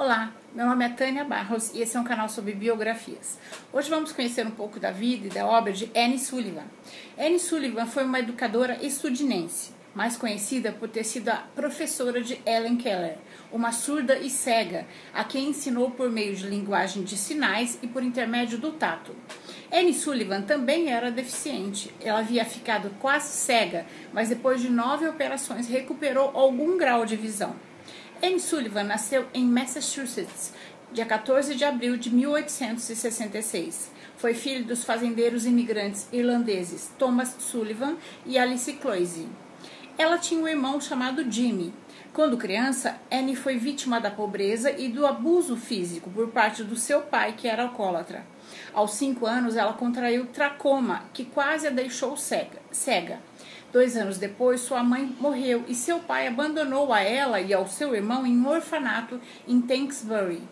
Olá, meu nome é Tânia Barros e esse é um canal sobre biografias. Hoje vamos conhecer um pouco da vida e da obra de Anne Sullivan. Anne Sullivan foi uma educadora estudinense, mais conhecida por ter sido a professora de Ellen Keller, uma surda e cega, a quem ensinou por meio de linguagem de sinais e por intermédio do tato. Anne Sullivan também era deficiente. Ela havia ficado quase cega, mas depois de nove operações recuperou algum grau de visão. Anne Sullivan nasceu em Massachusetts, dia 14 de abril de 1866. Foi filho dos fazendeiros imigrantes irlandeses Thomas Sullivan e Alice Cloise. Ela tinha um irmão chamado Jimmy. Quando criança, Anne foi vítima da pobreza e do abuso físico por parte do seu pai, que era alcoólatra. Aos cinco anos, ela contraiu tracoma, que quase a deixou cega. Dois anos depois, sua mãe morreu e seu pai abandonou a ela e ao seu irmão em um orfanato em Tanksbury.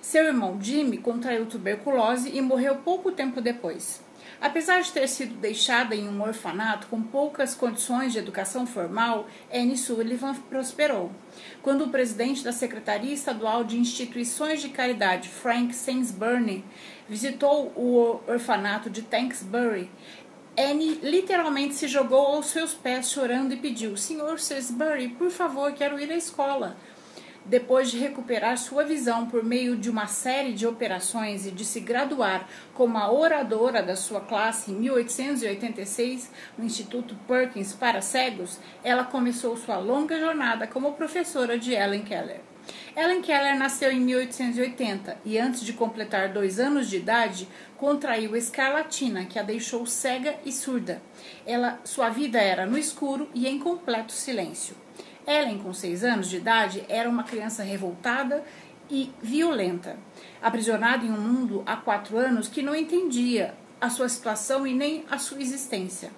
Seu irmão Jimmy contraiu tuberculose e morreu pouco tempo depois. Apesar de ter sido deixada em um orfanato com poucas condições de educação formal, Anne Sullivan prosperou. Quando o presidente da Secretaria Estadual de Instituições de Caridade, Frank Sainsbury, visitou o orfanato de Tanksbury, Anne literalmente se jogou aos seus pés chorando e pediu: Senhor Salisbury, por favor, quero ir à escola. Depois de recuperar sua visão por meio de uma série de operações e de se graduar como a oradora da sua classe em 1886 no Instituto Perkins para Cegos, ela começou sua longa jornada como professora de Ellen Keller. Ellen Keller nasceu em 1880 e, antes de completar dois anos de idade, contraiu escarlatina, que a deixou cega e surda. Ela, sua vida era no escuro e em completo silêncio. Ellen, com seis anos de idade, era uma criança revoltada e violenta, aprisionada em um mundo há quatro anos que não entendia a sua situação e nem a sua existência.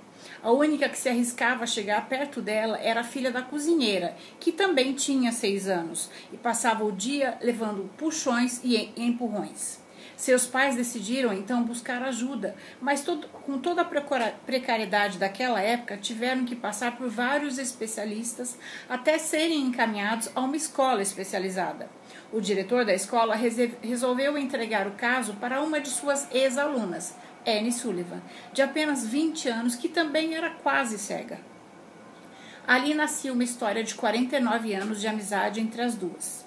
A única que se arriscava a chegar perto dela era a filha da cozinheira, que também tinha seis anos e passava o dia levando puxões e empurrões. Seus pais decidiram então buscar ajuda, mas todo, com toda a precariedade daquela época, tiveram que passar por vários especialistas até serem encaminhados a uma escola especializada. O diretor da escola resolveu entregar o caso para uma de suas ex-alunas, Anne Sullivan, de apenas 20 anos, que também era quase cega. Ali nascia uma história de 49 anos de amizade entre as duas.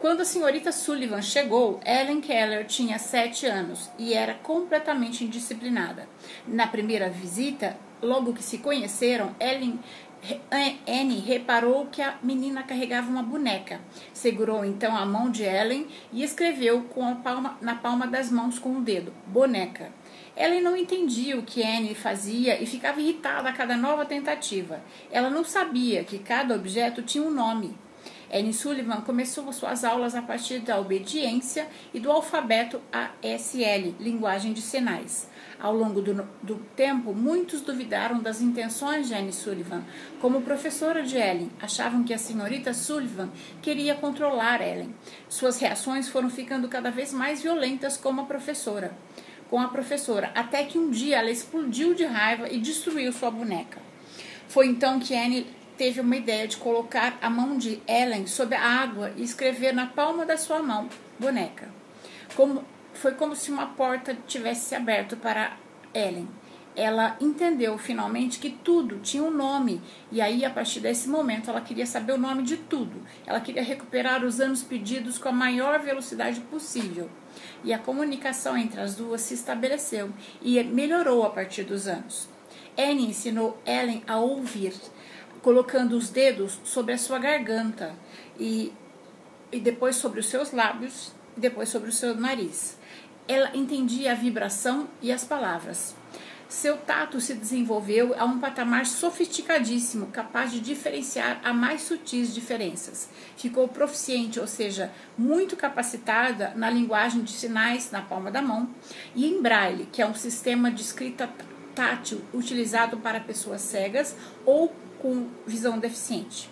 Quando a senhorita Sullivan chegou, Ellen Keller tinha 7 anos e era completamente indisciplinada. Na primeira visita, logo que se conheceram, Ellen Anne reparou que a menina carregava uma boneca. Segurou então a mão de Ellen e escreveu palma, na palma das mãos com o dedo: boneca. Ellen não entendia o que Anne fazia e ficava irritada a cada nova tentativa. Ela não sabia que cada objeto tinha um nome. Anne Sullivan começou suas aulas a partir da obediência e do alfabeto ASL, linguagem de sinais. Ao longo do, do, tempo, muitos duvidaram das intenções de Anne Sullivan. Como professora de Ellen, achavam que a senhorita Sullivan queria controlar Ellen. Suas reações foram ficando cada vez mais violentas como a professora com a professora, até que um dia ela explodiu de raiva e destruiu sua boneca. Foi então que Anne teve uma ideia de colocar a mão de Ellen sob a água e escrever na palma da sua mão boneca. Como, foi como se uma porta tivesse se aberto para Ellen. Ela entendeu finalmente que tudo tinha um nome, e aí a partir desse momento ela queria saber o nome de tudo. Ela queria recuperar os anos pedidos com a maior velocidade possível e a comunicação entre as duas se estabeleceu e melhorou a partir dos anos. Anne ensinou Ellen a ouvir, colocando os dedos sobre a sua garganta e, e depois sobre os seus lábios e depois sobre o seu nariz. Ela entendia a vibração e as palavras. Seu tato se desenvolveu a um patamar sofisticadíssimo, capaz de diferenciar a mais sutis diferenças. Ficou proficiente, ou seja, muito capacitada na linguagem de sinais na palma da mão e em braille, que é um sistema de escrita tátil utilizado para pessoas cegas ou com visão deficiente.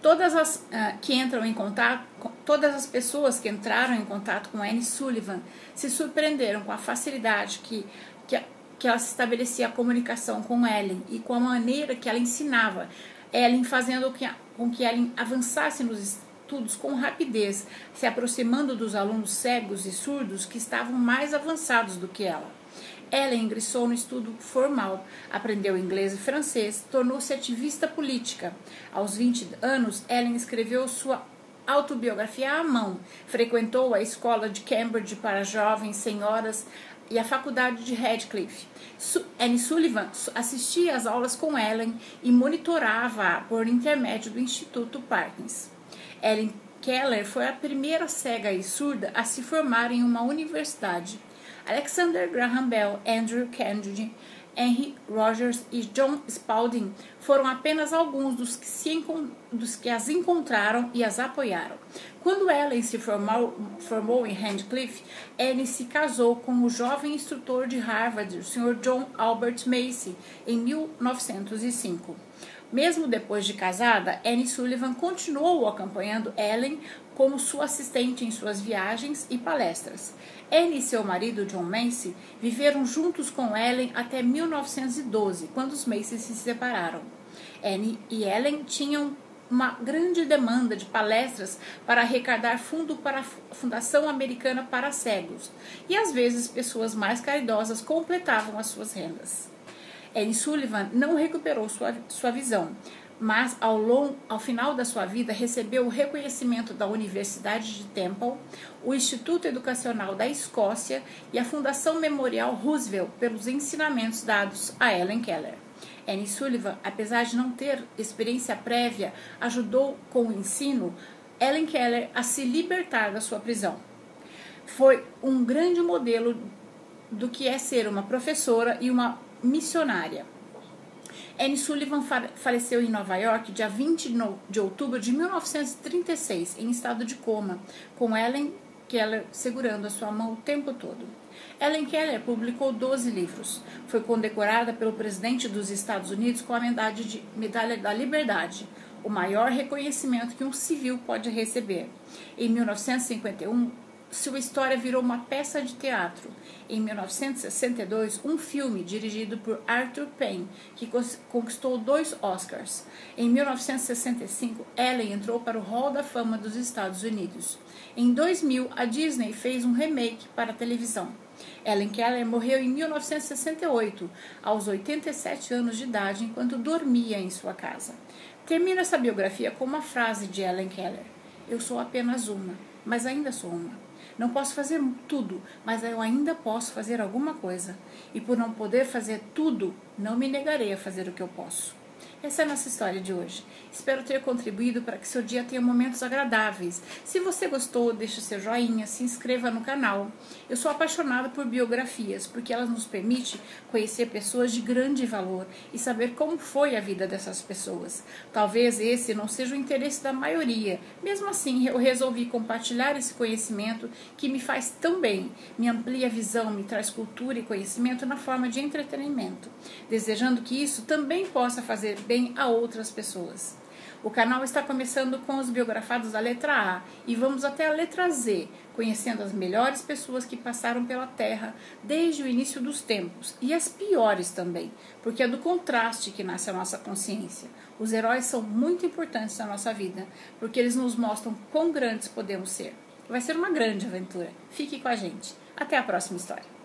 Todas as uh, que entram em contato, todas as pessoas que entraram em contato com Anne Sullivan se surpreenderam com a facilidade que, que que ela se estabelecia a comunicação com Ellen e com a maneira que ela ensinava Ellen, fazendo com que Ellen avançasse nos, estudos com rapidez, se aproximando dos alunos cegos e surdos que estavam mais avançados do que ela. Ellen ingressou no estudo formal, aprendeu inglês e francês, tornou-se ativista política. Aos 20 anos, Ellen escreveu sua autobiografia à mão, frequentou a escola de Cambridge para jovens senhoras e a faculdade de Radcliffe. Anne Sullivan assistia às aulas com Ellen e monitorava-a por intermédio do Instituto Parkins. Ellen Keller foi a primeira cega e surda a se formar em uma universidade. Alexander Graham Bell, Andrew Carnegie, Henry Rogers e John Spalding foram apenas alguns dos que, se, dos que as encontraram e as apoiaram. Quando Ellen se formou, formou em Radcliffe, Anne se casou com o jovem instrutor de Harvard, o Sr. John Albert Macy, em 1905. Mesmo depois de casada, Anne Sullivan continuou acompanhando Ellen como sua assistente em suas viagens e palestras. Anne e seu marido John Macy viveram juntos com Ellen até 1912, quando os Macy se separaram. Anne e Ellen tinham uma grande demanda de palestras para arrecadar fundo para a Fundação Americana para Cegos, e às vezes pessoas mais caridosas completavam as suas rendas. Anne Sullivan não recuperou sua, sua visão, mas ao, long, ao final da sua vida recebeu o reconhecimento da Universidade de Temple, o Instituto Educacional da Escócia e a Fundação Memorial Roosevelt pelos ensinamentos dados a Ellen Keller. Annie Sullivan, apesar de não ter experiência prévia, ajudou com o ensino Ellen Keller a se libertar da sua prisão. Foi um grande modelo do que é ser uma professora e uma missionária. Anne Sullivan faleceu em Nova York dia 20 de outubro de 1936, em estado de coma, com Ellen Keller segurando a sua mão o tempo todo. Ellen Keller publicou 12 livros. Foi condecorada pelo presidente dos Estados Unidos com a medalha, de, medalha da Liberdade, o maior reconhecimento que um civil pode receber. Em 1951, sua história virou uma peça de teatro. Em 1962, um filme dirigido por Arthur Penn, que conquistou dois Oscars. Em 1965, Ellen entrou para o Hall da Fama dos Estados Unidos. Em 2000, a Disney fez um remake para a televisão. Ellen Keller morreu em 1968, aos 87 anos de idade, enquanto dormia em sua casa. Termina essa biografia com uma frase de Ellen Keller: Eu sou apenas uma, mas ainda sou uma. Não posso fazer tudo, mas eu ainda posso fazer alguma coisa. E por não poder fazer tudo, não me negarei a fazer o que eu posso. Essa é a nossa história de hoje. Espero ter contribuído para que seu dia tenha momentos agradáveis. Se você gostou, deixe seu joinha, se inscreva no canal. Eu sou apaixonada por biografias, porque elas nos permitem conhecer pessoas de grande valor e saber como foi a vida dessas pessoas. Talvez esse não seja o interesse da maioria. Mesmo assim, eu resolvi compartilhar esse conhecimento que me faz tão bem, me amplia a visão, me traz cultura e conhecimento na forma de entretenimento, desejando que isso também possa fazer bem a outras pessoas. O canal está começando com os biografados da letra A e vamos até a letra Z, conhecendo as melhores pessoas que passaram pela Terra desde o início dos tempos e as piores também, porque é do contraste que nasce a nossa consciência. Os heróis são muito importantes na nossa vida, porque eles nos mostram quão grandes podemos ser. Vai ser uma grande aventura. Fique com a gente. Até a próxima história.